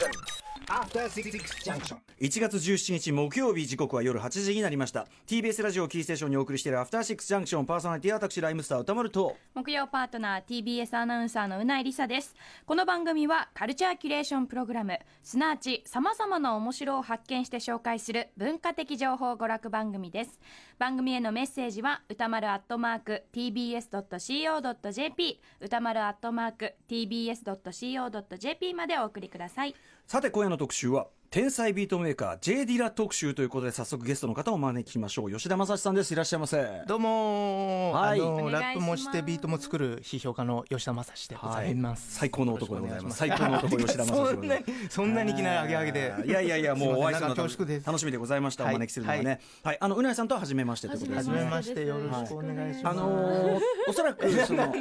position. After Six Junction. 1月17日木曜日時刻は夜8時になりました。TBS ラジオキーステーションにお送りしているアフターシックスジャンクションパーソナリティは私ライムスター歌丸と。木曜パートナー TBS アナウンサーのうないりさです。この番組はカルチャーキュレーションプログラムすなわち様々な面白を発見して紹介する文化的情報娯楽番組です。番組へのメッセージは歌丸アットマーク TBS.CO.JP 歌丸アットマーク TBS.CO.JP までお送りくださいさて今夜の特集は天才ビートメーカー J ディラ特集ということで早速ゲストの方をお招きしましょう。吉田正史さんです。いらっしゃいませ。どうもー、はい。ラップもしてビートも作る批評家の吉田正史でございます、最高の男でございます。最高の男吉田正史そんなにそんなにいきなり上げ上げで。いやいやいやもうお会いするの楽しみでございました。おはい。招きするのはね。はい。はい。あのうなえさんとは初めましてということですね。はじめまして。よろしくお願いします、あのーおそらくそのう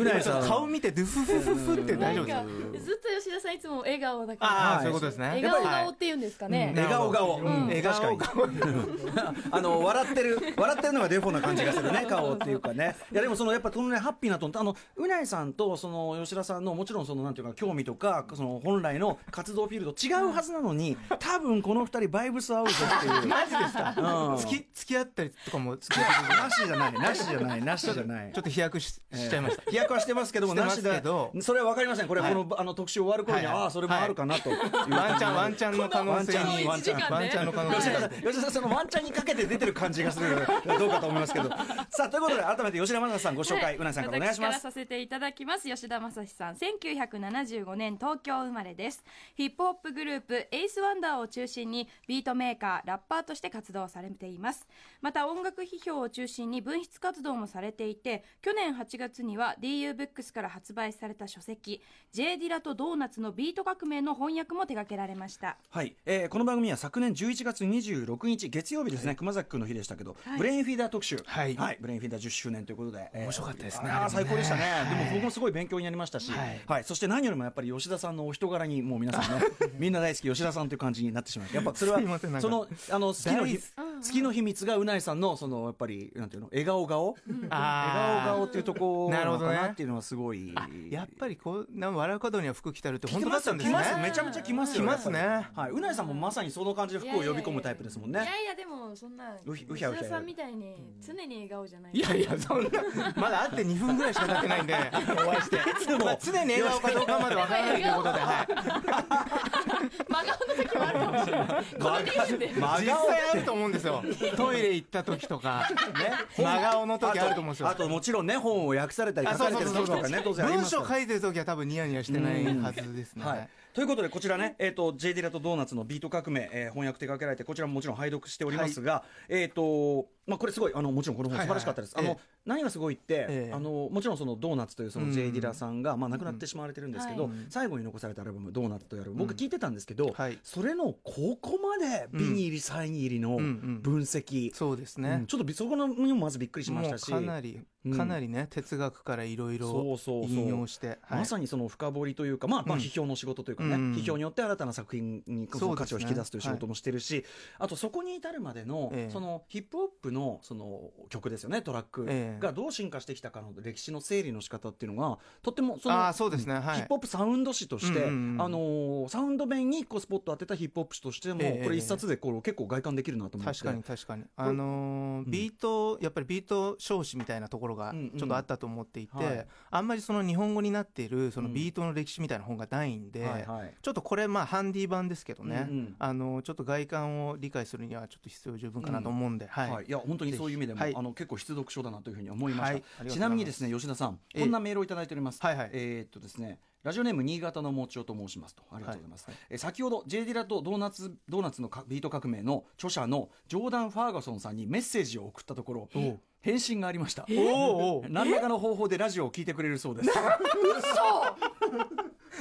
うなえさん。顔見てドゥフフフフって大丈夫ですずっと吉田さんいつも笑顔だかああ、はい。そういうことですね。笑顔顔っていうんですかね、笑顔顔、うん。笑顔顔。あの笑ってる笑ってるのがデフォな感じがするね顔っていうかね。いやでもそのやっぱそのねハッピーなトーンあのうないさんとその吉田さんのもちろんそのなんていうか興味とかその本来の活動フィールド違うはずなのに多分この二人バイブス合うぞっていう。マジですか、うん。付き付き合ったりとかも付き合ってなしじゃないなしじゃないなしじゃない。ちょっと飛躍ししちゃいました、飛躍はしてますけども、してますなしでけど、それは分かりません、これ、はい。このあの特集終わる頃に、ああ、それもあるかなとワンチャンワンチャンの可能性にワンチャンワンチャンの可能性。吉田さん、そのワンチャンにかけて出てる感じがする、どうかと思いますけど。さあ、ということで、改めて吉田正史さん、ご紹介、うなえさんからお願いします。させていただきます。吉田正史さん1975年東京生まれです。ヒップホップグループエイスワンダーを中心にビートメーカーラッパーとして活動されています。また音楽批評を中心に文筆活動もされていて去年8月には DU ブックスから発売された書籍 J ディラとドーナツのビート革命の翻訳も手掛けられました。はい、えーこの番組は昨年11月26日月曜日ですね、熊崎君の日でしたけど、はい。ブレインフィーダー特集、はい。ブレインフィーダー10周年ということで、えー面白かったですね。あね。最高でしたね、はい。でも僕もすごい勉強になりましたし、ははい。いそして何よりもやっぱり吉田さんのお人柄にもう皆さんねみんな大好き吉田さんという感じになってしまう。やっぱそれはすいませんなんか。そのあの好きのひ大好好きの秘密がうないさんのそのやっぱりなんていうの笑顔顔？笑顔あー顔っていうところなのかなるほどね。なっていうのはすごいあやっぱりこうな笑う角には服着たるって本当だったんですね。来ますめちゃめちゃ来ますよ来ますね。はい。うないさんもまさにその感じで服を呼び込むタイプですもんね。いやいやでもそんなうひうひゃうひゃさんみたいに常に笑顔じゃない。いやいやそんな。まだ会って2分ぐらいしか経ってないんで お会いして。まあ常に笑顔かどうかまでわからないということではい。真顔の時もあるかもしれない。実際あると思うんですよトイレ行った時とかね真顔の時あると思うんですよ。あともちろんね本を訳されたりあ書かれてる時とかね当然文章書いてる時は多分ニヤニヤしてないはずですね。はい、ということでこちらね、えー、と J・ ディラとドーナツのビート革命、えー翻訳手掛けられてこちらももちろん拝読しておりますが、えっ、とまあこれすごいあのもちろんこの本素晴らしかったです、あの何がすごいって、ええ。あのもちろんそのドーナツというその J・ ディラさんが、まあ亡くなってしまわれてるんですけど、うん。最後に残されたアルバム「ドーナツ」というアルバム僕聞いてたんですけど、はい。それのここまでビに入りサイン入りの分析、そうですうん。ねちょっとびそこのにもまずびっくりしましたし。かなりうんかなりね哲学からいろいそろうそうそう。引用してはい。まさにその深掘りというか、まあ、まあうん。批評の仕事というかね、うん。批評によって新たな作品に価値を引き出すという仕事もしてるし、あとそこに至るまでの,、ええ。そのヒップホップのその曲ですよねトラックええ。がどう進化してきたかの歴史の整理の仕方っていうのがとってもそのそうですね。はい。ヒップホップサウンド誌として、あのーサウンド面にこうスポット当てたヒップホップ誌としても、ええこれ一冊でこう結構外観できるなと思って。確かに確かに。あのービートやっぱりビート少子みたいなところがちょっとあったと思っていて、はい。あんまりその日本語になっているそのビートの歴史みたいな本がないんで、ちょっとこれまあハンディ版ですけどね、あのちょっと外観を理解するにはちょっと必要十分かなと思うんで、はい、はい、いや本当にそういう意味でも、はい。あの結構必読書だなというふうに思いました、ちなみにですね吉田さんええ。こんなメールをいただいております、はいはい。えーっとですねラジオネーム新潟のもちおと申しますと。ありがとうございます、え先ほど J ディラとドーナツドーナツのかビート革命の著者のジョーダン・ファーガソンさんにメッセージを送ったところ返信がありました。何らかの方法でラジオを聞いてくれるそうです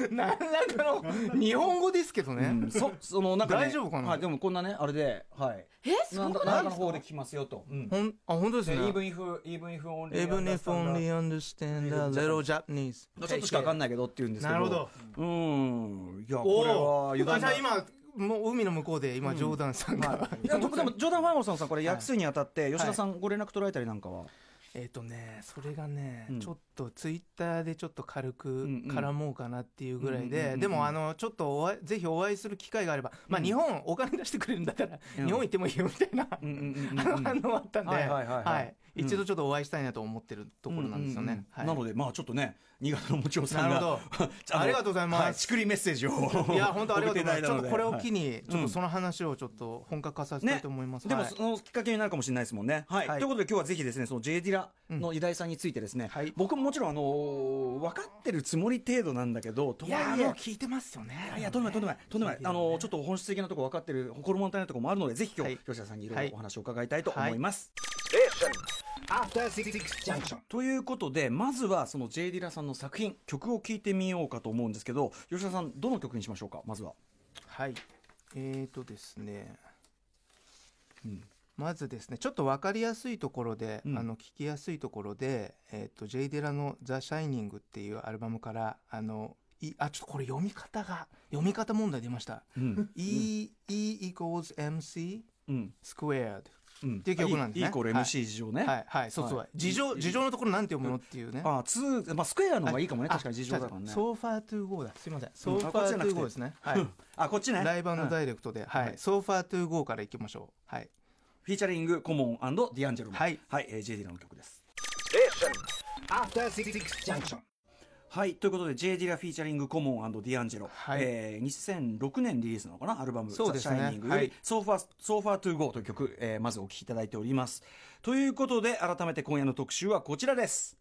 何らかの日本語ですけどね、うん。そそのなんか、ね、大丈夫かな？はい、でもこんなねあれではい。えすご何くないですか？らかの方法で聞きますよと、うん。ほんあ本当ですね。even if even if only Even if only understand a little Japanese ちょっとしか分かんないけどって言うんですけど。なるほど。うん。いやおこれはお油断あじ今もう海の向こうで今ジョーダンさんが、はい、いやでもジョーダン・ファンゴソンさんこれ訳すにあたって吉田さんご連絡取られたりなんかは、えっ、とねそれがね、うん。ちょっとツイッターでちょっと軽く絡もうかなっていうぐらいで、うんうんでもあのちょっとおぜひお会いする機会があれば、まあうん日本お金出してくれるんだったら、うん。日本行ってもいいよみたいな、あの反応あったんで、はいはいはいはい。うん一度ちょっとお会いしたいなと思ってるところなんですよね。なのでまあちょっとね新潟のもちおさんがなるほど。の ありがとうございます。はちくりメッセージを。いや本当ありがとうございます。ちょっとこれを機にに、ちょっとその話をちょっと本格化させたいと思います。はいでもそのきっかけになるかもしれないですもんね。はい。はい。ということで今日はぜひですね、その J ディラの偉大さんについてですね、はい。僕ももちろんあのー分かってるつもり程度なんだけど、といやはいえもう聞いてますよね。いやとんでもないとんでもない。とんでもない、あのーちょっと本質的なところ分かってる心物足りないところもあるのでぜひ今日、はい。吉田さんにいろはいいろお話を伺いたいと思います。Junction. ということでまずはその J ディラさんの作品曲を聴いてみようかと思うんですけど吉田さんどの曲にしましょうかまずは。はい。えーとですね。うんまずですね、ちょっと分かりやすいところで、うんあの聞きやすいところで、えっ、と J デラのザシャイニングっていうアルバムからあのいあちょっとこれ読み方が読み方問題出ました。うん。E E equals MC うん。squared うん。っていう曲なんですね E イコール MC 自乗ね。はいはいそうそう、はい自乗自乗のところなんて読むのっていうね。ああ、 two、まあ、 square の方がいいかもね、あ確かに自乗だからね。 So Far to Go だ。すいません。 So Far to Go ですね。はい。あ、こっちね。ライブうん direct で、はい、はい So Far to Go からいきましょう。はい。フィーチャリングコモンディアンジェロはい、はいえー、J ディラの曲です。After Six Junction. はいということで J ディラフィーチャリングコモンディアンジェロ、はい。えー、2006年リリースなのかな？アルバム「そうですね。 The Shining」よりはい「 So Far So Far to Go という曲、えーまずお聴きいただいております。ということで改めて今夜の特集はこちらです。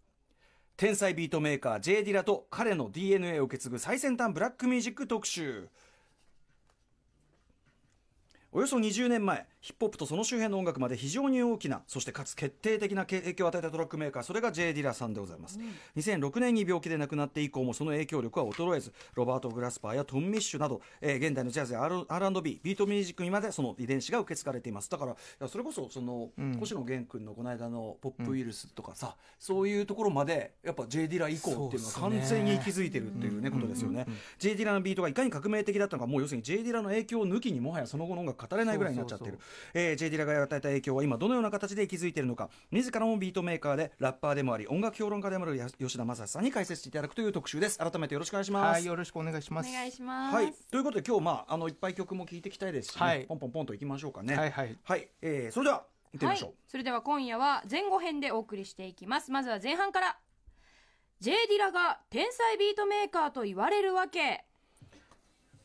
天才ビートメーカー J ディラと彼の DNA を受け継ぐ最先端ブラックミュージック特集。およそ20年前ヒップホップとその周辺の音楽まで非常に大きなそしてかつ決定的な影響を与えたトラックメーカーそれが J・ ディラさんでございます、2006年に病気で亡くなって以降もその影響力は衰えずロバート・グラスパーやトム・ミッシュなど、えー現代のジャズや R&B ビートミュージックにまでその遺伝子が受け継がれています。だからいやそれこそその、星野源君のこの間の「ポップウイルス」とかさ、そういうところまでやっぱ J・ ディラ以降っていうのは完全に息づいてるっていうねことですよね。J・ ディラのビートがいかに革命的だったのかもう要するに J・ ディラの影響を抜きにもはやその後の音楽語れないぐらいになっちゃってるえー J・ ディラが与えた影響は今どのような形で息づいているのか。自らもビートメーカーでラッパーでもあり音楽評論家でもあるや吉田雅史さんに解説していただくという特集です。改めてよろしくお願いします。はい、よろしくお願いします。お願いします、はい、ということで今日、まあ、あのいっぱい曲も聴いていきたいですしね、はい。ポンポンポンといきましょうかね。はいはい。はい。えーそれでは行ってみましょう、それでは今夜は前後編でお送りしていきます。まずは前半から。J ディラが天才ビートメーカーと言われるわけ。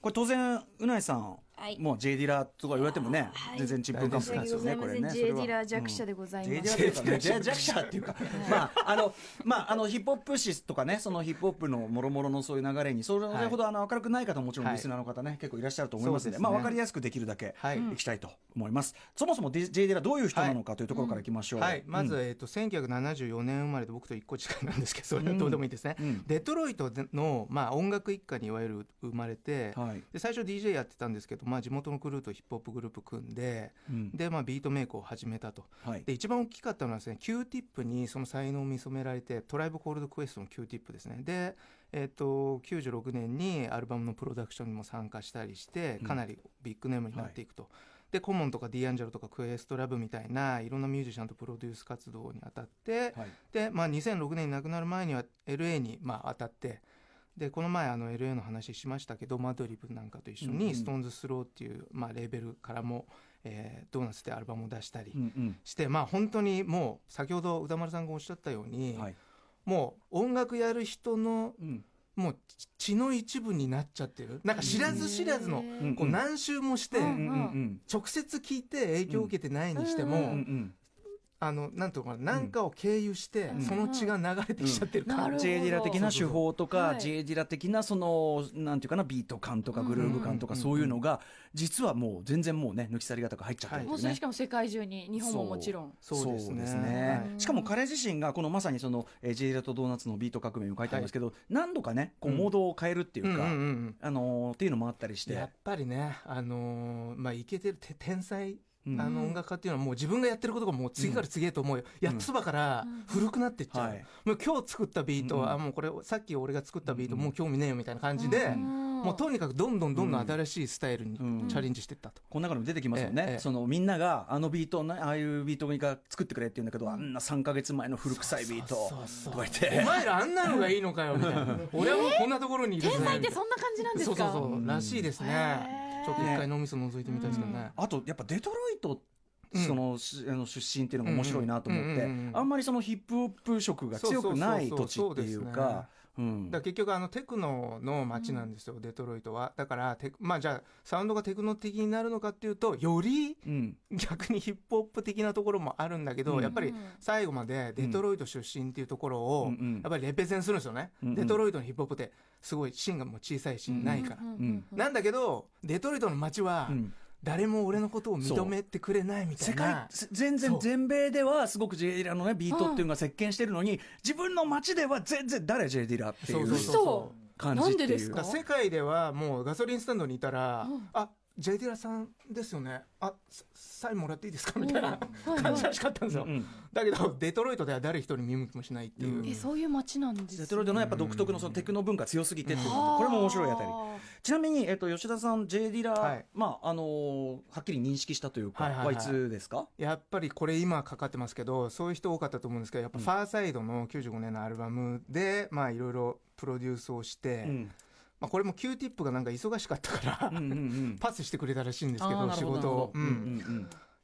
これ当然宇内さん、はい。もう J ディラとか言われてもね、はい。全然ちんぷんかんぷんですよねこれね。J ディラ弱者でござい J ます、ディラというかね J 弱者っていうかまああのまああのヒップホップ史とかねそのヒップホップのもろもろのそういう流れにそれほどあの明るくない方ももちろんはい。リスナーの方ね、結構いらっしゃると思いますのでまあわかりやすくできるだけはい。いきたいと思います、そもそも J ディラどういう人なのかというところからいきましょう、はい、まず、うんえっと1974年生まれで僕と一個違いなんですけどそれはどうでもいいですね、うん。デトロイトの、まあ、音楽一家にいわゆる生まれて、はい。で最初 DJ やってたんですけど、まあ、地元のクルーとヒップホップグループ組んでうん。で、まあ、ビートメイクを始めたと。はい。で一番大きかったのはですね Q ティップにその才能を見初められてトライブコールドクエストの Q ティップですね。で、えっと96年にアルバムのプロダクションにも参加したりしてうん。かなりビッグネームになっていくと。でコモンとかディアンジェロとかクエストラブみたいないろんなミュージシャンとプロデュース活動に当たって、はい。で、まあ、2006年に亡くなる前には LA にまあ当たってでこの前あの LA の話しましたけどマドリブなんかと一緒うんうん。に SixTONES っていう、まあ、レーベルからも、えードーナツでアルバムを出したりして、まあ本当にもう先ほど歌丸さんがおっしゃったように、はい。もう音楽やる人のうん。もう血の一部になっちゃってる。なんか知らず知らずのうんこう何周もして直接聞いて影響を受けてないにしても、あのなんていうのかな何かを経由して、うん。その血が流れてきちゃってる感じ、J ディラ的な手法とか、はい J ディラ的なそのなんていうかなビート感とかグルーヴ感とかうん。そういうのが実はもう全然もうね抜き去り方が入っちゃってるんですねもうそれし。かも世界中に日本ももちろん。そうですね。はい。しかも彼自身がこのまさにその、えー、J ディラとドーナツのビート革命を書いてありますけど、何度かねこうモードを変えるっていうか、あのーっていうのもあったりして。やっぱりね、あのーまあ、イケてるて天才、うんあの音楽家っていうのはもう自分がやってることがもう次から次へと思うよ、やっつばから古くなってっちゃう、はい。もう今日作ったビートは、うんあもうこれさっき俺が作ったビート、うんもう興味ねえよみたいな感じで、うんもうとにかくどんどんどんどうん。ん新しいスタイルにうんチャレンジしていったと。この中にも出てきますよね、そのみんながあのビートねああいうビートが作ってくれって言うんだけど、あんな3か月前の古臭いビート。てお前らあんなのがいいのかよみたいな。俺はもうこんなところにいるぜ天才ってそんな感じなんですかそうそうそうらしいですへねー。ちょっと一回脳みそ覗いてみたいですけどね。あとやっぱデトロイトうんそのしあの出身っていうのが面白いなと思って、あんまりそのヒップホップ色が強くない土地っていうか。うん。だから結局あのテクノの街なんですよ、デトロイトは。だからテクまあじゃあサウンドがテクノ的になるのかっていうとよりうん。逆にヒップホップ的なところもあるんだけど、うん。やっぱり最後までデトロイト出身っていうところを、うんうん。やっぱりレペゼンするんですよね、うんうん。デトロイトのヒップホップってすごいシーンがもう小さいし、うん。ないから、ん。なんだけどデトロイトの街はうん誰も俺のことを認めてくれないみた世いな。界せ全然全米ではすごく J ディラのねビートっていうのが席巻してるのに自分の街では全然誰 J ディラっていうそうそうそう嘘。感じっていう。なんでですか？世界ではもうガソリンスタンドにいたら、あジェイディラさんですよね。あササインもらっていいですか？みたいな感じらしかったんですよ、うんだけどデトロイトでは誰一人見向きもしないっていう、うん。えそういう街なんですデトロイトのやっぱ独特のそのテクノ文化強すぎてっていうのあー。これも面白いあたり。ちなみに、えっと、吉田さん J ディラ、はい。まああのーはっきり認識したというか、はいはいはい。はいつですか？やっぱりこれ今かかってますけどそういう人多かったと思うんですけどやっぱファーサイドの95年のアルバムでまあいろいろプロデュースをして、うんまあ、これも Q ティップがなんか忙しかったから、うんうんうん。パスしてくれたらしいんですけど仕事を、や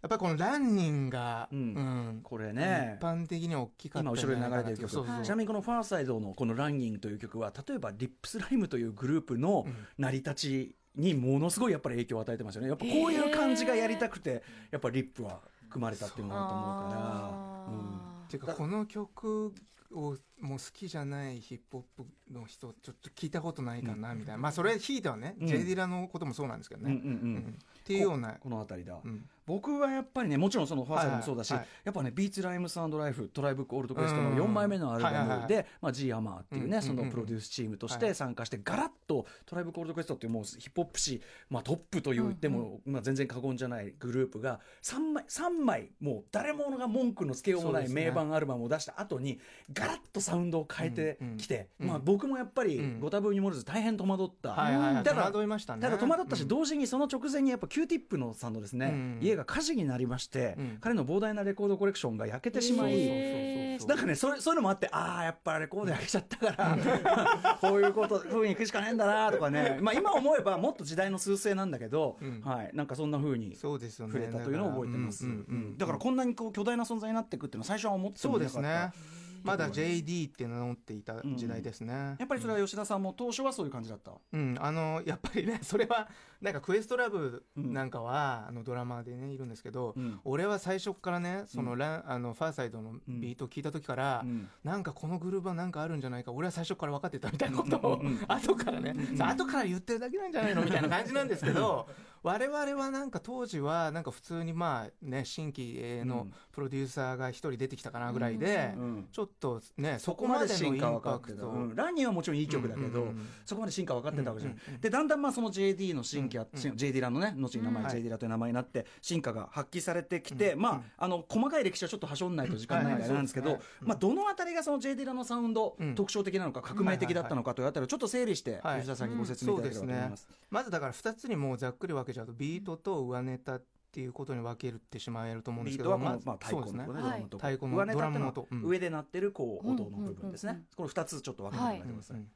っぱりこのランニンが、うん。うん。これね。一般的には大きかった今後ろに流れてる曲。とそうそう。ちなみにこのファーサイドのこの「ランニング」という曲は例えばリップスライムというグループの成り立ちにものすごいやっぱり影響を与えてますよね。やっぱこういう感じがやりたくてやっぱリップは組まれたっていうのだと思うから。っていうかこの曲をもう好きじゃないヒップホップの人ちょっと聞いたことないかなみたいな、まあそれひいてはね、うん。J・ ディラのこともそうなんですけどね、っていうような。この辺りだ、うん。僕はやっぱりねもちろんそのファーサイドもそうだし、やっぱね「 Beats, Rhymes Life」「トライブコールド・クエスト」のうん。4枚目のアルバムで、まあ、G・ アマーっていうね、うんそのうんプロデュースチームとしはい。て参加してガラッと「トライブコールド・クエスト」っていうもうヒップホップ史、まあ、トップと言っても、まあ、全然過言じゃないグループが3枚三枚もう誰もが文句のつけようもない名盤アルバムを出した後にガラッとサウンドを変えてきて、まあ、僕もやっぱりうん。ご多分に漏れず大変戸惑った。はいはいはい。戸惑いましたね。ただ戸惑ったし、うん。同時にその直前にやっぱ Q ティップのさんのですね、うん。家が火事になりまして、うん。彼の膨大なレコードコレクションが焼けてしまい、へーそうそうそうそう。なんかねそれそういうのもあってああやっぱレコード焼けちゃったから こういうことふうにいくしかねえんだなとかね、まあ、今思えばもっと時代の趨勢なんだけど、うん。はい、なんかそんなふうにそうですよね。触れたというのを覚えてます、だからこんなにこう巨大な存在になっていくっていうのは最初は思ってもそですねまだ JD って名乗っていた時代ですね、やっぱりそれは吉田さんも当初はそういう感じだった、うん、あのやっぱりね それはなんかクエストラブなんかは、あのドラマーでねいるんですけど、うん。俺は最初からねそのラン、あのファーサイドのビートを聞いた時から、うん。なんかこのグループはなんかあるんじゃないか俺は最初から分かってたみたいなことを、うん。うん。後からね、さ後から言ってるだけなんじゃないのみたいな感じなんですけど 我々はなんか当時はなんか普通にまあね新規のプロデューサーが一人出てきたかなぐらいで、うんちょっとねそそこまでのインで進化分かパクト、ってた、うん。ランニーはもちろんいい曲だけど、そこまで真価分かってたわけじゃない、でだんだんまあその JD の真価、うんうん J ディラのね後に名前うん J ディラという名前になって真価が発揮されてきて、うんまああの細かい歴史はちょっとはしょんないと時間ないからなんですけど、まあどのあたりがその J ディラのサウンド、うん特徴的なのか革命的だったのかというあたりをちょっと整理して、はい吉田さんにご説明いただければと思います。まずだから2つにもうざっくり分けちゃうとビートと上ネタっていうことに分けるってしまえると思うんですけどビートはこの、ずまあ、太そうですね。鼓のところ。はい。ねドラムのとこ太鼓のドラムの音うん。上で鳴ってるこう音の部分ですね、うんうんうん。うんこの2つちょっと分けてもらってください、うん。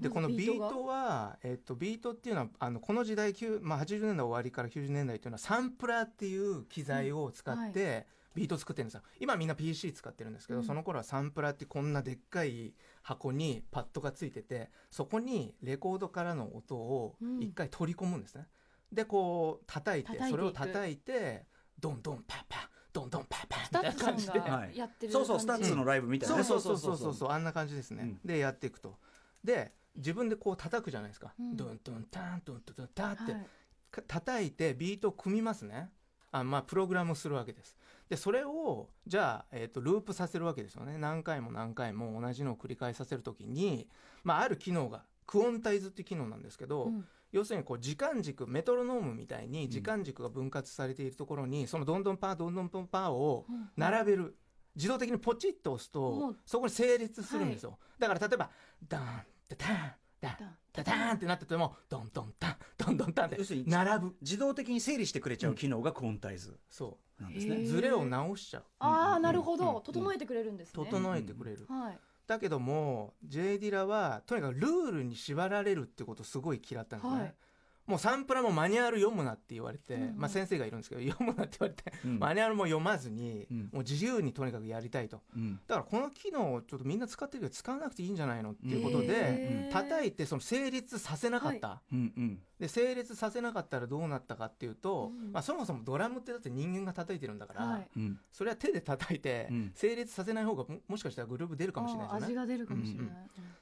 でこのビートは、えっと、ビートっていうのはあのこの時代、まあ、80年代終わりから90年代っていうのはサンプラーっていう機材を使って、ビート作ってるんですよ。今みんな PC 使ってるんですけど、うん。その頃はサンプラーってこんなでっかい箱にパッドがついててそこにレコードからの音を一回取り込むんですね、でこう叩いて叩いていく。それを叩いてドンドンパッパどんどんパッパスタッツさんで。がやってるそうそうスタッツのライブみたいなね、そうそうそうそう。そうあんな感じですね、うん。でやっていくと。で自分でこう叩くじゃないですか、うん。ドンドンタンドンドンドンタンって、はい。か叩いてビートを組みますね。あまあプログラムするわけです。でそれをじゃあ、えー、とループさせるわけですよね。何回も何回も同じのを繰り返させるときに、まあ、ある機能がクオンタイズっていう機能なんですけど、うん。要するにこう時間軸メトロノームみたいに時間軸が分割されているところに、そのどんどんパーどんどんパーをうん。並べる。自動的にポチッと押すもとう。そこに成立するんですよ、だから例えばダンダタンタンタタンってなっててもドンドンタンドンドンタンって要するに並ぶ。自動的に整理してくれちゃう機能がクオンタイズそなんですね。へー。うズレを直しちゃう。ああなるほうんど整えてくれるんですね。整えてくれる。はいだけども J ディラはとにかくルールに縛られるってことすごい嫌ったんですね、はい。もうサンプラもマニュアル読むなって言われて、うんうん。まあ、先生がいるんですけど 読むなって言われて、うん。マニュアルも読まずに、うん。もう自由にとにかくやりたいと。うん。だからこの機能をちょっとみんな使ってるけど使わなくていいんじゃないのっていうことで叩いてその成立させなかった、うん。うん。で成立させなかったらどうなったかっていうと、うん。まあ、そもそもドラムってだって人間が叩いてるんだから、はい。うん。それは手で叩いてうん。成立させない方がももしかしたらグループ出るかもしれないですよね。味が出るかもしれない。うん。っ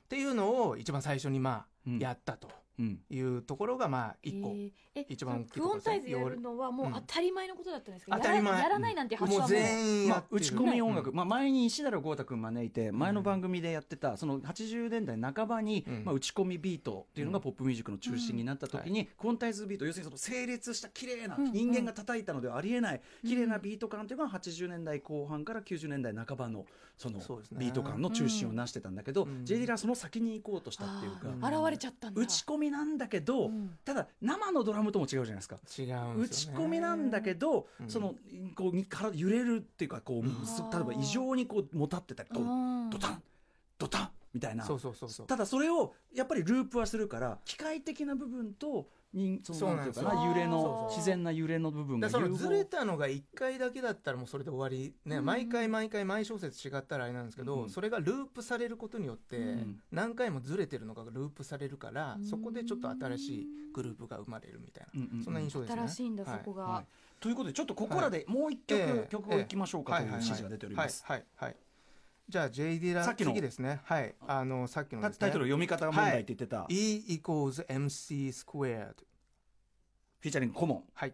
ていうのを一番最初にまあうん。やったと。うんいうところがまあ一個、一番大きいとクオンころですね。タイズやるのはもう当たり前のことだったんですか、当たり前。やらないなんて発想もうはもうまあ、打ち込み音楽、まあ、前に石田豪太君招いて前の番組でやってたその80年代半ばに、うん。まあ、打ち込みビートっていうのがポップミュージックの中心になった時に、うん。クオンタイズビート要するにその成立した綺麗な、うん人間が叩いたのではありえない綺麗なビート感っていうのが80年代後半から90年代半ばのそのビート感の中心を成してたんだけど、うん。J・ ディラはその先に行こうとしたっていうか、現れちゃったんだ。打ち込みなんだけど、うん。ただ生のドラムとも違うじゃないですか。違うん打ち込みなんだけど、うん。そのこうに体揺れるっていうかこう、ん。す例えば異常にこうもたってたりこううん。ドタンドタンみたいな。そうそうそうそう。ただそれをやっぱりループはするから機械的な部分と人そそうのなんていうかなんですよな揺れの自然な揺れの部分がそのずれたのが1回だけだったらもうそれで終わり、ねうん。毎回毎回毎小節違ったらあれなんですけど、うん。それがループされることによってうん。何回もずれてるのがループされるから、うん。そこでちょっと新しいグループが生まれるみたいな、うんうんうん。そんな印象ですね。新しいんだ、はいそこが、はい。ということでちょっとここらでもう一曲、ええ。曲をいきましょうかという指示が出ております、はいはいはいじゃあ J ディラさっきの。次ですね。はい。あ。のさっきのですね。タタイトル読み方問題って言ってた、E equals MC squared フィーチャリングコモン。はい.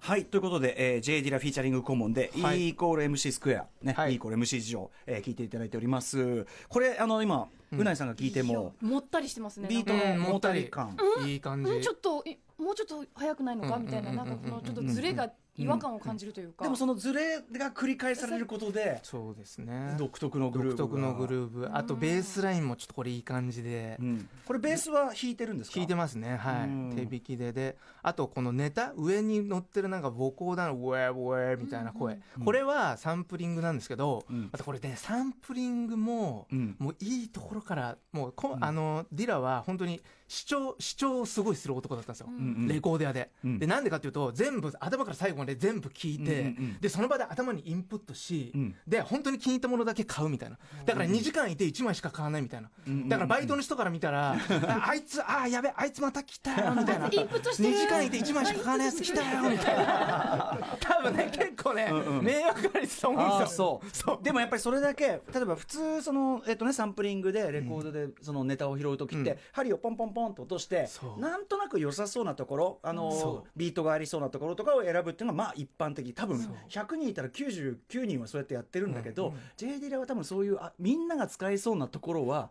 はい。ということで、えー、J・ ディラフィーチャリングコモンで、はい。E イコール MC スクエア、ね。はい。E イコール MC 事情、えー聞いていただいております。これあの今、ううんないさんが聞いてももったりしてますね。ビートのもたり感、いい感じ、うん。ちょっといもうちょっと早くないのか？うん。みたいな。なんかこのちょっとうんズレが違和感を感じるというか、でもそのズレが繰り返されることでそうですね。独特のグルーヴが。独特のグルーブ。あとベースラインもちょっとこれいい感じで。うん。これベースは弾いてるんですか？弾いてますね。はうん。い手弾きで。であとこのネタ上に乗ってるなんかボコーダのウェーウェーみたいな声、うん。これはサンプリングなんですけど、うん。またこれねサンプリングも、うん。もういいところからもうこ、うん。あのディラは本当に主張主張をすごいする男だったんですよ、うんうん。レコーディアで、うん。でなんでかっていうと全部頭から最後まで全部聞いて、うんうんうん。でその場で頭にインプットし、うん。で本当に気に入ったものだけ買うみたいな。だから2時間いて1枚しか買わないみたいな、うんだからバイトの人から見たら、ああいつあーやべあいつまた来たよみたいな。インプットしてる。2時間いて1枚しか買わないやつ来たよみたいな。多分ね結構ね、迷惑がりすと思う。んああですよそう。でもやっぱりそれだけ例えば普通その、えっとね、サンプリングでレコードでそのネタを拾う時って、うん。針をポンポンポンと落としてそう。なんとなく良さそうなところあのそビートがありそうなところとかを選ぶっていうのがまあ一般的多分そう。100人いたら99人はそうやってやってるんだけど、うん。うん J・ ディラは多分そういうあみんなが使いそうなところは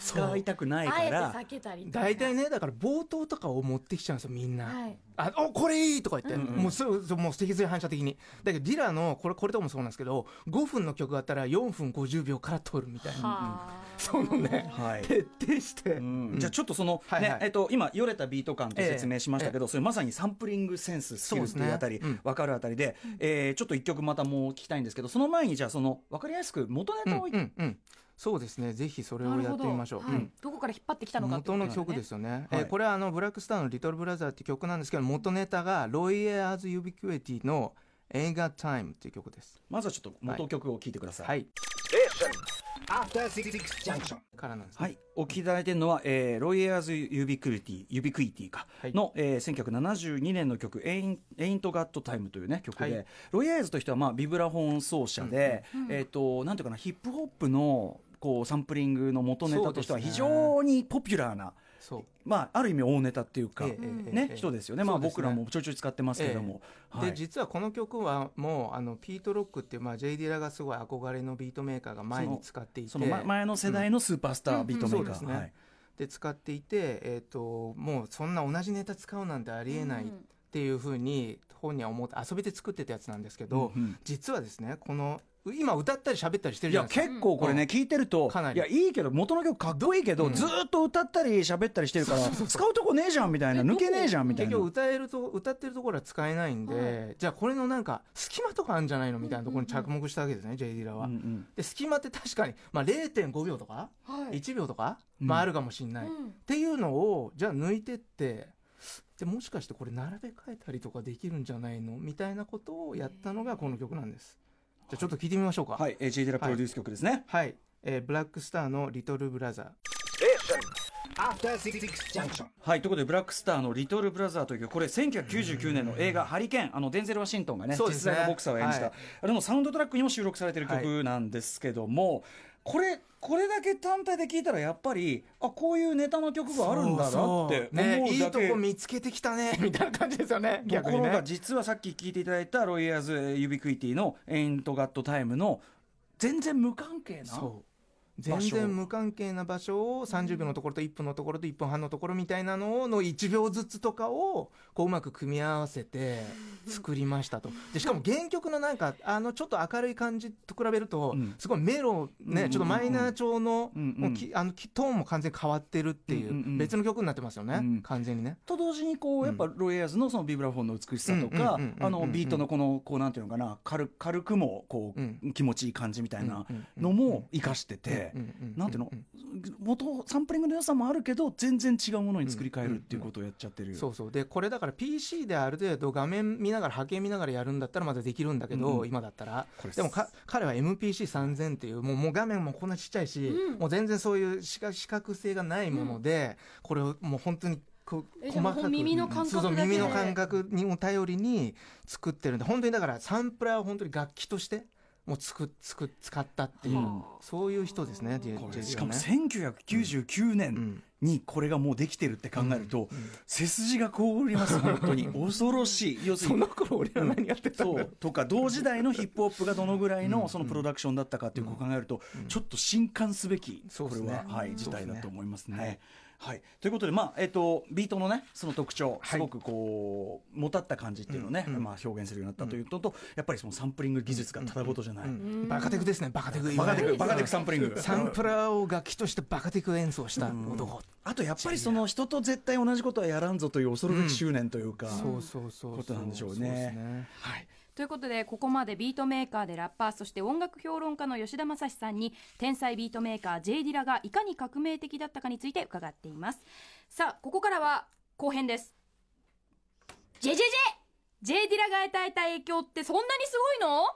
使いたくないかあえてら避けたりとか。大体ねだから冒頭とかを持ってきちゃうんですよみんな、はいあおこれいいとか言って、うんうん。もうそうそうもう脊髄反射的に。だけどディラのこれこれとかもそうなんですけど5分の曲があったら4分50秒から撮るみたいな。はあ。そのね。はい。徹底して、うん。じゃあちょっとその、はいはい。ねえっと、今よれたビート感と説明しましたけど、それまさにサンプリングセンススキルっていうあたり、そうですね。分かるあたりで、えーちょっと一曲またもう聞きたいんですけどその前にじゃあその分かりやすく元ネうんタを、うんうんそうですね。ぜひそれをやってみましょう、はい。どこから引っ張ってきたのかってこ元との曲ですよね、はい。えーこれはあのブラックスターの「リトルブラザー」っていう曲なんですけど元ネタがロイ・エアーズ・ユビキティの「Ain't Got Time」っていう曲です。まずはちょっと元曲を聞いてください。はい。Six Junction. からなんです、はい、お聞きいただいているのは、えーロイ・エアーズ・ユビクリティ、ユビクイティか、はい。の、えー1972年の曲、 Ain't, Ain't Got Time というね、曲で、はい。ロイ・エアーズとしては、まあ、ビブラフォン奏者で、えっ、と、なんていうかな、ヒップホップの、こう、サンプリングの元ネタとしては、非常にポピュラーな、まあ、ある意味大ネタっていうか、ね、ええ。人ですよね。まあ、僕らもちょいちょい使ってますけれども。はい。で実はこの曲はもうあのピート・ロックっていう、まあ、J・ ディラがすごい憧れのビートメーカーが前に使っていて。そのま前の世代のスーパースタービートメーカー。ですね。はい。で使っていて、えー、ともうそんな同じネタ使うなんてありえないっていうふうに本人は思って遊びで作ってたやつなんですけど、実はですねこの今歌ったり喋ったりしてるいやじゃないですか。結構これね、聞いてるとかなり。いやいいけど元の曲かっこいいけど、ずーっと歌ったり喋ったりしてるから使うとこねえじゃんみたいな抜けねえじゃんみたいな。結局歌えると歌ってるところは使えないんで、じゃあこれのなんか隙間とかあるんじゃないのみたいなところに着目したわけですね、J・ ディラは。うん。うんで隙間って確かに、まあ、0.5秒とか、はい。1秒とか、うん。まあ、あるかもしれない、うん。っていうのをじゃあ抜いてってでもしかしてこれ並べ替えたりとかできるんじゃないの？みたいなことをやったのがこの曲なんですじゃあちょっと聞いてみましょうか。はい、えー、J・ ディラプロデュース曲ですね、はい、えーブラックスターの「リトルブラザー Station. After Six Junction. はい。ということでブラックスターの「リトルブラザー」という曲これ1999年の映画「ハリケーン」あのデンゼル・ワシントンがねそうですね。実在のボクサーを演じた、はい。あれのサウンドトラックにも収録されてる曲なんですけども、これこれだけ単体で聞いたらやっぱりあこういうネタの曲があるんだなって思うだけ。ね、いいとこ見つけてきたね。みたいな感じですよね。ところが実はさっき聞いていただいたロイ・エアーズ・ユビクイティの「Ain't Got Time」の全然無関係なそう全然無関係な場所を30秒のところと1分のところと1分半のところみたいなのをの1秒ずつとかをこううまく組み合わせて作りましたと。でしかも原曲のなんかあのちょっと明るい感じと比べるとうん。すごいメロね、うんちょっとマイナー調の,、あのきトーンも完全に変わってるっていう,、別の曲になってますよね、うん完全にね。と同時にこうやっぱロイヤーズのそのビブラフォンの美しさとかあのビートのこのこうなんていうのかな軽軽くもこう気持ちいい感じみたいなのも生かしててうんうんうんなんていうの？元サンプリングの良さもあるけど全然違うものに作り変えるっていうことをやっちゃってる。そうそう。でこれだから PC である程度画面見ながら波形見ながらやるんだったらまだできるんだけど、うん今だったら。これでもか彼は MPC3000 っていうもうもう画面もこんなちっちゃいし、うん。もう全然そういう視覚視覚性がないもので、これをもう本当にこうえじゃあもう耳の感覚耳の感覚にも頼りに作ってるんで本当にだからサンプラーを本当に楽器としてもう作作使ったっていう、うん。そういう人ですねしかもね1999年うん。にこれがもうできてるって考えるとうん。背筋が凍ります 本当に。恐ろしい。要するにその頃俺ら何やってたそう。とか同時代のヒップホップがどのぐらいのそのプロダクションだったかっていうことを考えるとちょっと震撼すべきこれそうですね。ははい事態だと思いますね。はい、ということで、まあえっとビートのねその特徴すごくこうもたった感じっていうのをね、うんうん。まあ、表現するようになったというのと、やっぱりそのサンプリング技術がただごとじゃない、うん。バカテクですねバカテクバカテクバカテクサンプリング。サンプラーを楽器としてバカテク演奏した男、あとやっぱりその人と絶対同じことはやらんぞという恐るべき執念というか、そうそうそう。ことなんでしょうね。そうですね。はい、ということでここまでビートメーカーでラッパーそして音楽評論家の吉田雅史さんに天才ビートメーカー J ディラがいかに革命的だったかについて伺っています。さあここからは後編です。ジェジェジェ! J ディラが与えた影響ってそんなにすごいの?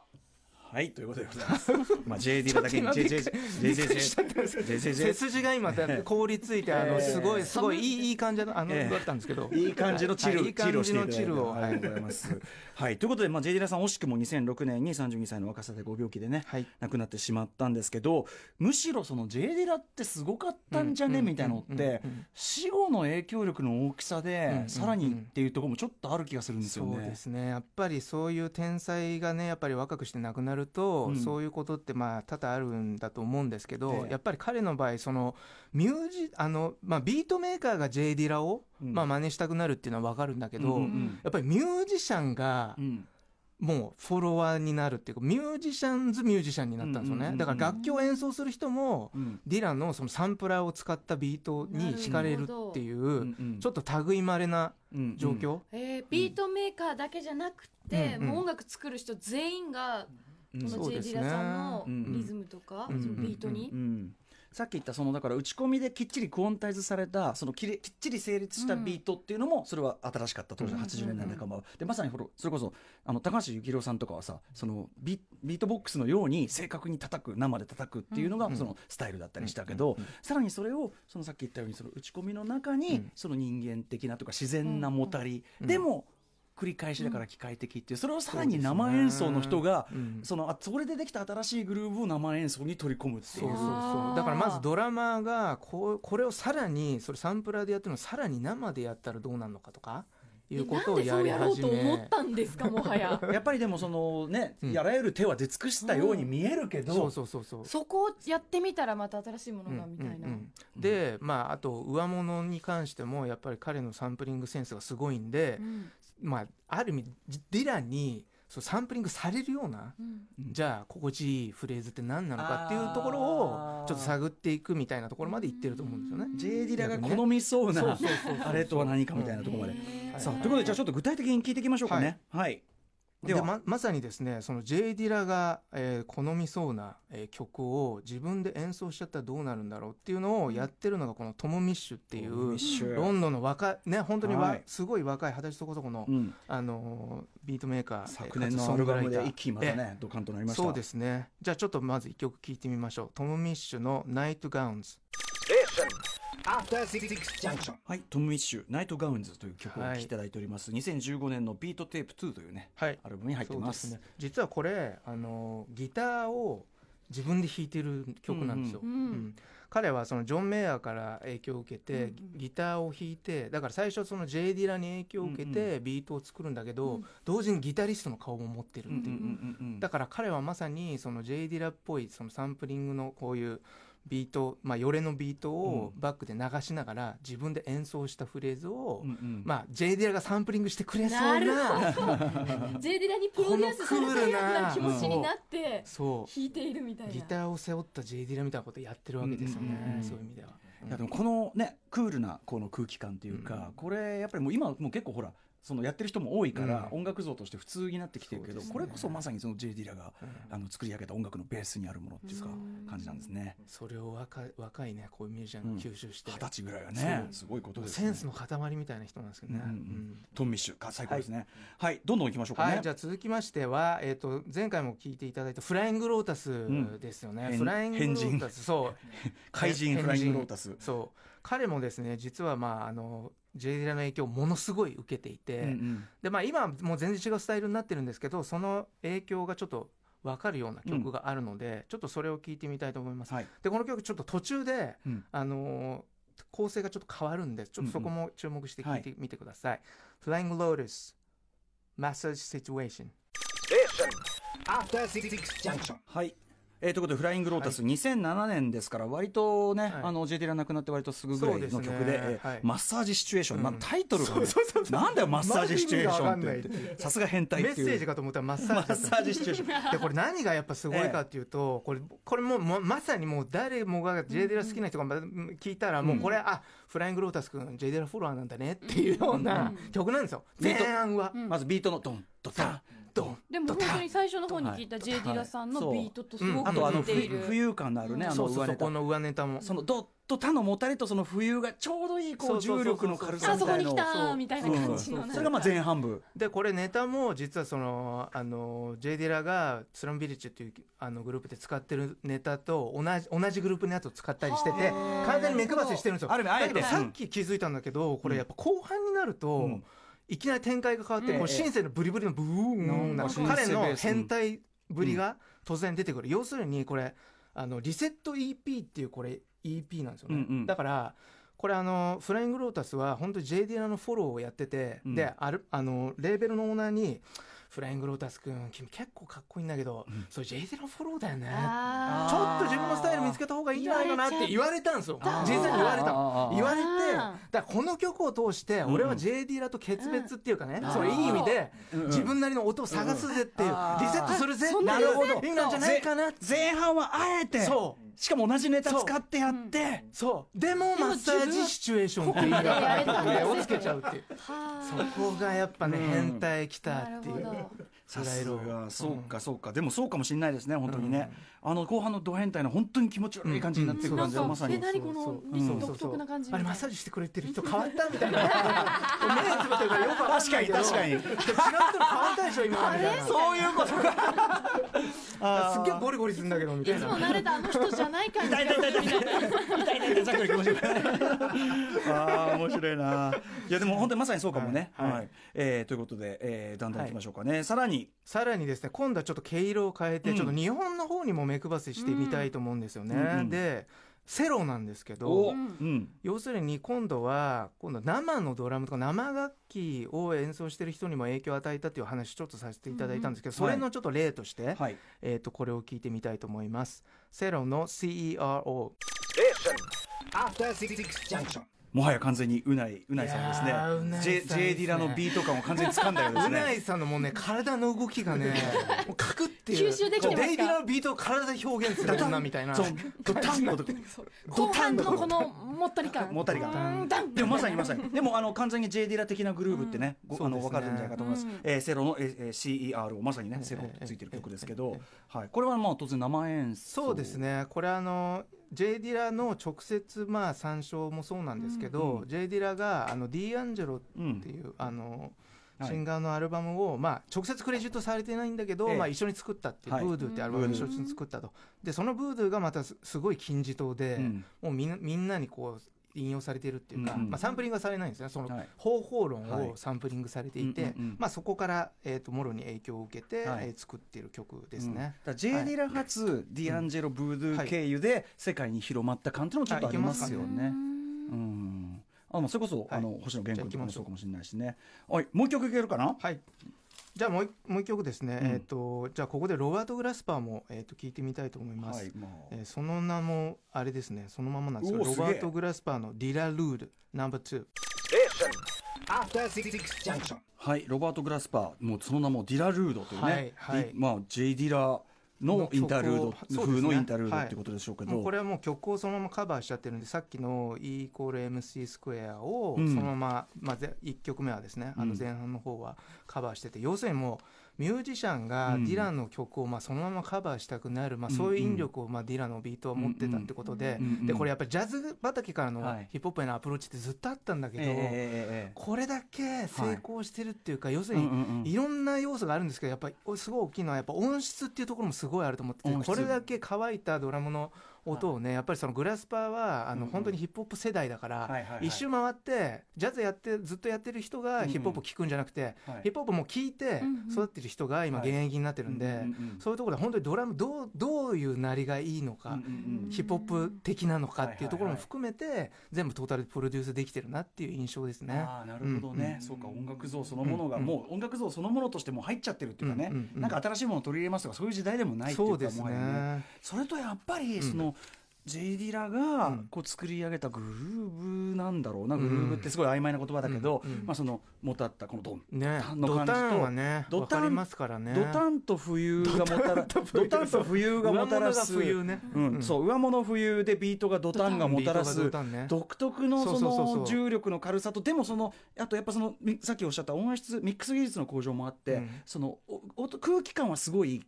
はい、ということでございます。まあ J ディラだけに J J J J J J J 背筋が今だ凍りついてあのええすごいすごいいいいい感じのあのええだったんですけど。いい感じのチル、はいいい感じのチルをはい、ありがとうございます。はい、ということで、まあ、J ディラさん惜しくも2006年に32歳の若さでご病気でね、はい。亡くなってしまったんですけどむしろその J ディラってすごかったんじゃね、うんみたいなのって、死後の影響力の大きさで、さらにっていうところもちょっとある気がするんですよね。そうですね。やっぱりそういう天才がねやっぱり若くして亡くなると、うん。そういうことってまあ多々あるんだと思うんですけど、ええ。やっぱり彼の場合そのミュージあの、まあ、ビートメーカーが J・ ディラを、うん。まあ真似したくなるっていうのは分かるんだけど、うんうんやっぱりミュージシャンがうん。もうフォロワーになるっていうか musician's musician になったんですよね、うんうんうん。うんだから楽器を演奏する人も、うん。ディラのそのサンプラーを使ったビートに惹かれるっていう、うんうん。ちょっと類まれなうん状況、えービートメーカーだけじゃなくて、うんうんもう音楽作る人全員がうんこのそう J ですねディラさんのうんリズムとか、うんそのビートに、うんさっき言ったそのだから打ち込みできっちりクオンタイズされたそのきれきっちり成立したビートっていうのもそれは新しかった。当時うん80年代半ば。はでまさにそれこそあの高橋幸宏さんとかはさそのビビートボックスのように正確に叩く生で叩くっていうのがうんそのスタイルだったりしたけどさらにそれをそのさっき言ったようにその打ち込みの中にうん。その人間的なとか自然なもたりうん。でも繰り返しだから機械的っていうそれをさらに生演奏の人がうん。そのあそれでできた新しいグルーヴを生演奏に取り込むっていう。そうそうそう。だからまずドラマーがこうこれをさらにそれサンプラーでやってるのをさらに生でやったらどうなるのかとかいうことをやり始めなんでそうやろうと思ったんですかもはや。やっぱりでもそのね、うん。やらゆる手は出尽くしたように見えるけど、そうそうそうそう。そこをやってみたらまた新しいものがみたいな、うんうんうん。でまああと上物に関してもやっぱり彼のサンプリングセンスがすごいんで、うん。まあある意味ディランにそうサンプリングされるような、じゃあ心地いいフレーズって何なのかっていうところをちょっと探っていくみたいなところまでいってると思うんですよね。J ディラが好みそうな、あれとは何かみたいなところまで。はいさあということでじゃあちょっと具体的に聞いていきましょうかね。はい。では。でままさにですねその J・ ディラが、えー好みそうな、えー曲を自分で演奏しちゃったらどうなるんだろうっていうのをやってるのがこのトム・ミッシュっていうロンドンの若いね本当にわ、はい。すごい若い二十歳そこそこの、うん、あのービートメーカー昨年のアルバムで一気にまたねドカンとなりました。そうですね。じゃあちょっとまず一曲聴いてみましょう。トム・ミッシュの「ナイト・ガウンズはい、トム・ミッシュ「 Nightgowns」という曲をお聴きいただいております、2015年の「 Beat Tape 2」というね、はい。アルバムに入ってます。すね。実はこれあのギターを自分で弾いてる曲なんですよ、うんうん。うん。彼はそのジョン・メイヤーから影響を受けて、うんギターを弾いてだから最初その J・ ディラに影響を受けうんてビートを作るんだけど、うん。同時にギタリストの顔も持ってるっていう、ん。だから彼はまさにその J・ ディラっぽいそのサンプリングのこういうビート、まあ、よれのビートをバックで流しながら自分で演奏したフレーズを、うんうん。まあ、J・ ディラがサンプリングしてくれそうななる J ディラにプロデュースされたような気持ちになって そう。弾いているみたいな。ギターを背負った J・ ディラみたいなことやってるわけですよね、うんうんうんそういう意味では。いやでもこのねクールなこの空気感っていうか、うん。これやっぱりもう今はもう結構ほらそのやってる人も多いから、うん。音楽像として普通になってきてるけど、これこそまさにその J・ ディラが、うん。あの作り上げた音楽のベースにあるものっていうかうん。感じなんですね。それを若い若いねこういうミュージシャンが吸収して、二十歳ぐらいはねすごいことです、ね、センスの塊みたいな人なんですけどね。トム・ミッシュか最高ですね。はい、どんどん行きましょうかね、はい、じゃあ続きましては、えー、と前回も聞いていただいたフライングロータスですよね、うん。フライングロータスそう。怪人フライングロータス。そう。彼もですね実はまああの J・ ディラの影響をものすごい受けていて、うんうんでまあ、今はもう全然違うスタイルになってるんですけどその影響がちょっと分かるような曲があるので、ちょっとそれを聞いてみたいと思います。はいでこの曲ちょっと途中で、うんあのー構成がちょっと変わるんでちょっとそこも注目して聞いてみてください。Flying Lotus Massage Situation Listen. After Six Junction. はいえー、ということで、フライングロータス、2007年ですから、割とね、はい。あの J・ ディラ亡くなって割とすぐぐらいの曲で、えーはい。マッサージシチュエーション、うん。まあ、タイトルがなんだよ、マッサージシチュエーションって。さすが変態メッっていう。セージかと思ったらマッサマージージシチュエーション。でこれ何がやっぱすごいかっていうと、これこれもうもうまさにもう誰もが J・ ディラ好きな人がま聞いたらもうこれ、あフライング・ロータス君 J・ ディラフォロワーなんだねっていうような曲なんですよ。前半は、うん。まずビートのドン、ドタン。でも本当に最初の方に聞いた J・ ディラさんのビートとすごくあとあのふ似ている、浮遊感のあるね、あのそうそう上ネタそこの上ネタも。そのドッと他のもたれとその浮遊がちょうどいいこう重力の軽さあみたいのを。そこに来たそうみたいな感じのうんそれがまあ前半部。でこれネタも実はそのあの J・ ディラがスラム・ヴィレッジっていうあのグループで使ってるネタと同じ同じグループのやつを使ったりしててはあ。完全に目配せしてるんですよ。ある意味あえて。だけどさっき気づいたんだけどこれやっぱ後半になると、うんいきなり展開が変わって、うんこうシンセのブリブリのブーンな彼の変態ぶりが突然出てくる、要するにこれあのリセット EP っていうこれ EP なんですよね、だからこれあのフライングロータスは本当に J・ ディラのフォローをやってて、うん。であるあのレーベルのオーナーにフライングロータス君君結構かっこいいんだけど、それ J・ ディラのフォローだよね。あちょっと自分のスタイル見つけた方がいいんじゃないかなって言われたんですよ。実際に言われた言われてだからこの曲を通して俺は J・ ディラと決別っていうかね、それいい意味でうん。自分なりの音を探すぜっていう、うん。リセットするぜっていうなるほど。意味なんじゃないかな前半はあえて。そうしかも同じネタ使ってやってそう。でもマッサージシチュエーションっていう意味がやれたんだをつけちゃうっていう。そはこがやっぱね、うん。変態きたっていうさすが。そうかそうか。でもそうかもしれないですね本当にね。あの後半のド変態の本当に気持ち悪い感じになっていくうん。感じはまさに。え何この独特な感じあれマッサージしてくれてる人変わったみたいな。目つぶってるからよくわかんないけど確かに。違う人変わったでしょ今みたいなそういうことか。すっげえゴリゴリするんだけどみたいな。いつも慣れたあの人じゃない感じが痛い痛い痛い痛い痛い痛い。痛いざっくり気持ち悪い。ああ面白いな。いやでも本当にまさにそうかもね。はい。はい。えーということでえーだんだんいきましょうかね。さらにさらにですね今度はちょっと毛色を変えて、うん。ちょっと日本の方にも目配せしてみたいと思うんですよね、うんうんでセロなんですけおどうん。要するに今度は今度生のドラムとか生楽器を演奏してる人にも影響を与えたっていう話ちょっとさせていただいたんですけど、それのちょっと例として、はい。えー、とこれを聞いてみたいと思います。セロの CERO. After Six Junction. もはや完全にうないうないさんですね。い J, さん J ですね。ディラのビート感を完全に掴んだようですうなねいさんのもうね体の動きがね もうカクっていう。吸収できてますか？デイビラのビートを体で表現する。女みたいなそうドタンの後半のこのもったり感。もったり感。でもまさにまさに。でもあの完全に J ディラ的なグルーブってね、ごあの分かるんじゃないかと思います、うん。えーセロの、えー、CER をまさにねセロついてる曲ですけど、はい、これはまあ当然生演奏。そうですね。これあの J・ ディラの直接まあ参照もそうなんですけど、うん J・ ディラがあのディアンジェロうん。っていう、あのはい。シンガーのアルバムを、まあ、直接クレジットされてないんだけど、ええ。まあ、一緒に作ったっていう、はい。 Voodoo ってアルバムを一緒に作ったと、でそのブードゥがまたすすごい金字塔で、うん。もうみんなみんなにこう引用されてるっていうか、うんうん。まあ、サンプリングはされないんですね。そのはい。方法論はい。をサンプリングされていて、うんうんうん。まあ、そこから、えー、ともろに影響を受けて、はい。えー作っている曲ですうん。だね。から J ディラ発、ディアンジェロ・ブードゥ経由で世界に広まった感っていうのもちょっとありますよね。うん。あのそれこそ、はい。あの星野源君とかもそうかもしれないしね。はい、もう一曲いけるかな？はい。じゃあもう一もう一曲ですね。うんえっ、とじゃあここでロバート・グラスパーもえっ、と聞いてみたいと思います。はい、まあえーその名もあれですね。そのままなんですけど、ロバート・グラスパーのディラ・ルールナンバー2。Station. After Six Junction. はい、ロバート・グラスパー、もうその名もディラルードというね、はいはいまあ J ディラののインタールード風のインタールードはいってい。うことでしょうけど、もうこれはもう曲をそのままカバーしちゃってるんでさっきの E イコール MC スクエアをうんそのまま、まあ、ぜ1曲目はですねあのうん。前半の方はカバーしてて、要するにもうミュージシャンがうん。ディラの曲をまあそのままカバーしたくなる、まあ、うんそういう引力をまあディラのビートは持ってたってことで,、でこれやっぱりジャズ畑からのはい。ヒップホップへのアプローチってずっとあったんだけど、これだけ成功してるっていうか、要するにいろんな要素があるんですけどやっぱりすごい大きいのはやっぱ音質っていうところもすごいあると思っててこれだけ乾いたドラムの音をねやっぱりそのグラスパーはあうんうん。の本当にヒップホップ世代だからはいはいはい。一周回ってジャズやってずっとやってる人がヒップホップ聴くんじゃなくてはい。ヒップホップも聴いて育ってる人が今はい。現役になってるんでそういうところで本当にドラムどうどういうなりがいいのかうんうんうん。ヒップホップ的なのかっていうところも含めて全部トータルでプロデュースできてるなっていう印象ですね。ああなるほどね、うんそうか音楽像そのものが、うんもう音楽像そのものとしてもう入っちゃってるっていうかね、うんうんうん。なんか新しいものを取り入れますとかそういう時代でもないっていうかそうですもはやね。それとやっぱりん。その、J ディラうがん。こう作り上げたグルーブなんだろうな、うん。グルーブってすごい曖昧な言葉だけど、まあそのもたったこのドン、ね。のド感じとタンはねドタンわかりますからね。ドタンと冬がもたらドタンと冬がもたらす。上物うん。そう上物冬でビートがドタンがもたらす独特のその重力の軽さとでもそのあとやっぱそのみさっきおっしゃった音質ミックス技術の向上もあって、うん。そのお音空気感はすごい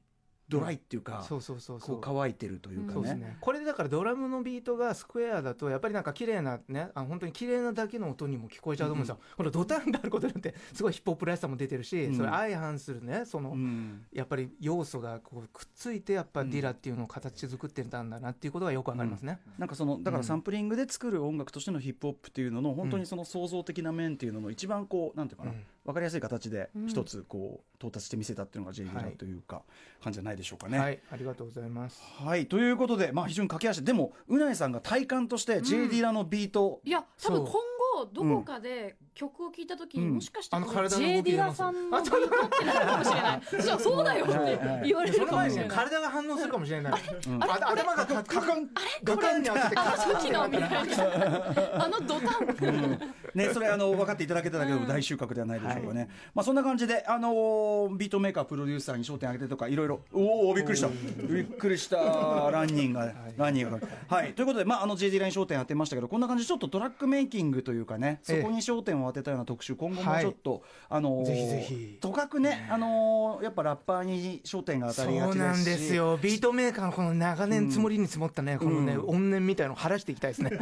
ドライっていうか、そうそうそうそう。こう乾いてるというかね。そうですね。これでだからドラムのビートがスクエアだとやっぱりなんか綺麗なねあ本当に綺麗なだけの音にも聞こえちゃうと思うんですよ、このドタンがあることによってすごいヒップホップらしさも出てるし、うん。それ相反するねその、うん。やっぱり要素がこうくっついてやっぱディラっていうのを形作ってたんだなっていうことがよくわかりますね、なんかそのだからサンプリングで作る音楽としてのヒップホップっていうのの本当にその創造的な面っていうのの一番こうなんていうかな、うん。分かりやすい形でうん一つこう到達してみせたっていうのが J リーダーというか感じじゃないでしょうかね。はいありがとうございます。はいということで、まあ、非常に駆け足でもうないさんが体感として J ディラのビート、いや多分今後どこかで曲を聴いた時に、うん。もしかしてあのこれ体の J ディラさんのビートってなるかもしれない。そしたらそうだよって言われるかもしれない。体が反応するかもしれない。頭がカクンガカンに合わせてカあクン初期のみたいなあのドタン。ね、それあの分かっていただけただけでも大収穫ではないでしょうかね、まあ、そんな感じで、あのービートメーカープロデューサーに焦点当ててとかいろいろ。おおびっくりした。びっくりした。ランニングが、ランニングが。はい。ということで、まあ、あの JD ライン焦点当てましたけどこんな感じでちょっとトラックメイキングというかねそえ。えこに焦点を当てたような特集今後もちょっと、あのーぜひぜひ。とかくね、あのーやっぱラッパーに焦点が当たりがそうちですし。なんですよ。ビートメーカーのこの長年積もりに積もったね、このねうん怨念みたいのを晴らしていきたいですね、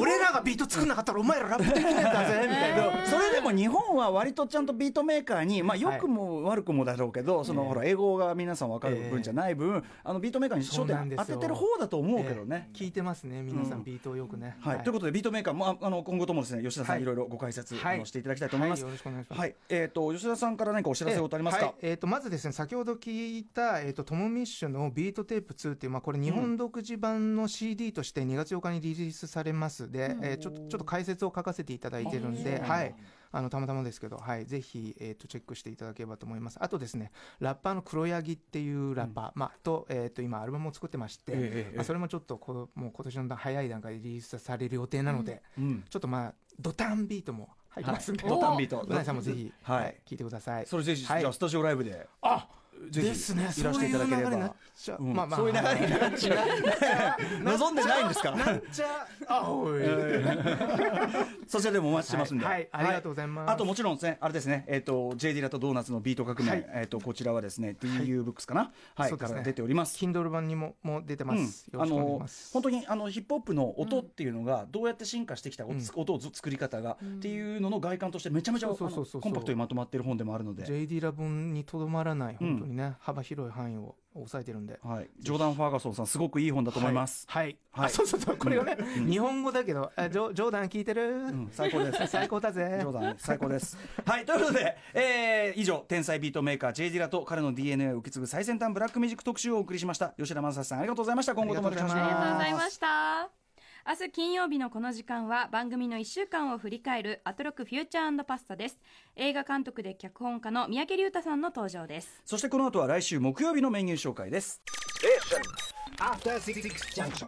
俺らがビート作んなかったらお前らラップできねえんだぜみたいな、それでも日本は割とちゃんとビートメーカーに、まあ、良くも悪くもだろうけど、そのほら英語が皆さん分かる分じゃない分、あのビートメーカーに焦点当ててる方だと思うけどね。ええ。聞いてますね皆さうん。んビートをよくね、はい。ということでビートメーカーもああの今後ともですね吉田さん、はい。い、ろいろご解説、はい。していただきたいと思います。はい。よろしくお願いします。はい、えっ、と吉田さんから何かお知らせ事ありますか？はい。えー、とまずですね先ほど聞いた、えー、とトム・ミッシュの「ビートテープ2」っていう、まあ、これ日本独自版の CD として2月8日にリリースされますで、えーちょっとちょっと解説を書かせていただいてるんで、はい、あのたまたまですけど、はい、ぜひ、えー、とチェックしていただければと思います。あとですねラッパーの黒柳っていうラッパー、まあ、と,、えー、と今アルバムを作ってまして、ええええまあ、それもちょっとこうもう今年の早い段階でリリースされる予定なので、うん。ちょっとまあドタンビートも入ってますんで、ドタンビート。うなぎさんもぜひ、はい。はい聞いてください。それぜひ、はい。じゃあスタジオライブで。あぜひですねいらしていただければ。そういう流になっちゃう。うん。まあまあ。そういう流れになっちゃう。望んでないんですかなんちゃあおい。そちらでもお待ちしてますんで、はい。はい。ありがとうございます。あともちろんですね。あれですね。えっ、と J ディラとドーナツのビート革命、はい。えっ、とこちらはですね DU ブックスかな。はい、から出ております。Kindle 版にももう出てまうん。す、よあの本当にあのヒップホップの音っていうのがどうやって進化してきた、うん。音を作り方が、っていうのの外観としてめちゃめちゃコンパクトにまとまっている本でもあるので、JD ラ分にとどまらない本当にね、幅広い範囲を抑えてるんで。はい、ジョーダン・ファーガソンさんすごくいい本だと思います、はい、はい。はいあそうそうそう。これがね、日本語だけどあジョジョーダン聞いてる、うん。最高です。最高だぜ。ジョーダン最高です。はい、ということで、えー以上、天才ビートメーカー J・ ディラと彼の DNA を受け継ぐ最先端ブラックミュージック特集をお送りしました。吉田正史さん、ありがとうございました。今後ともよろしくお願いしあります。がとうございました明日金曜日のこの時間は番組の1週間を振り返るアトロックフューチャーパスタです映画監督で脚本家の三宅龍太さんの登場ですそしてこの後は来週木曜日のメニュー紹介です。Junction.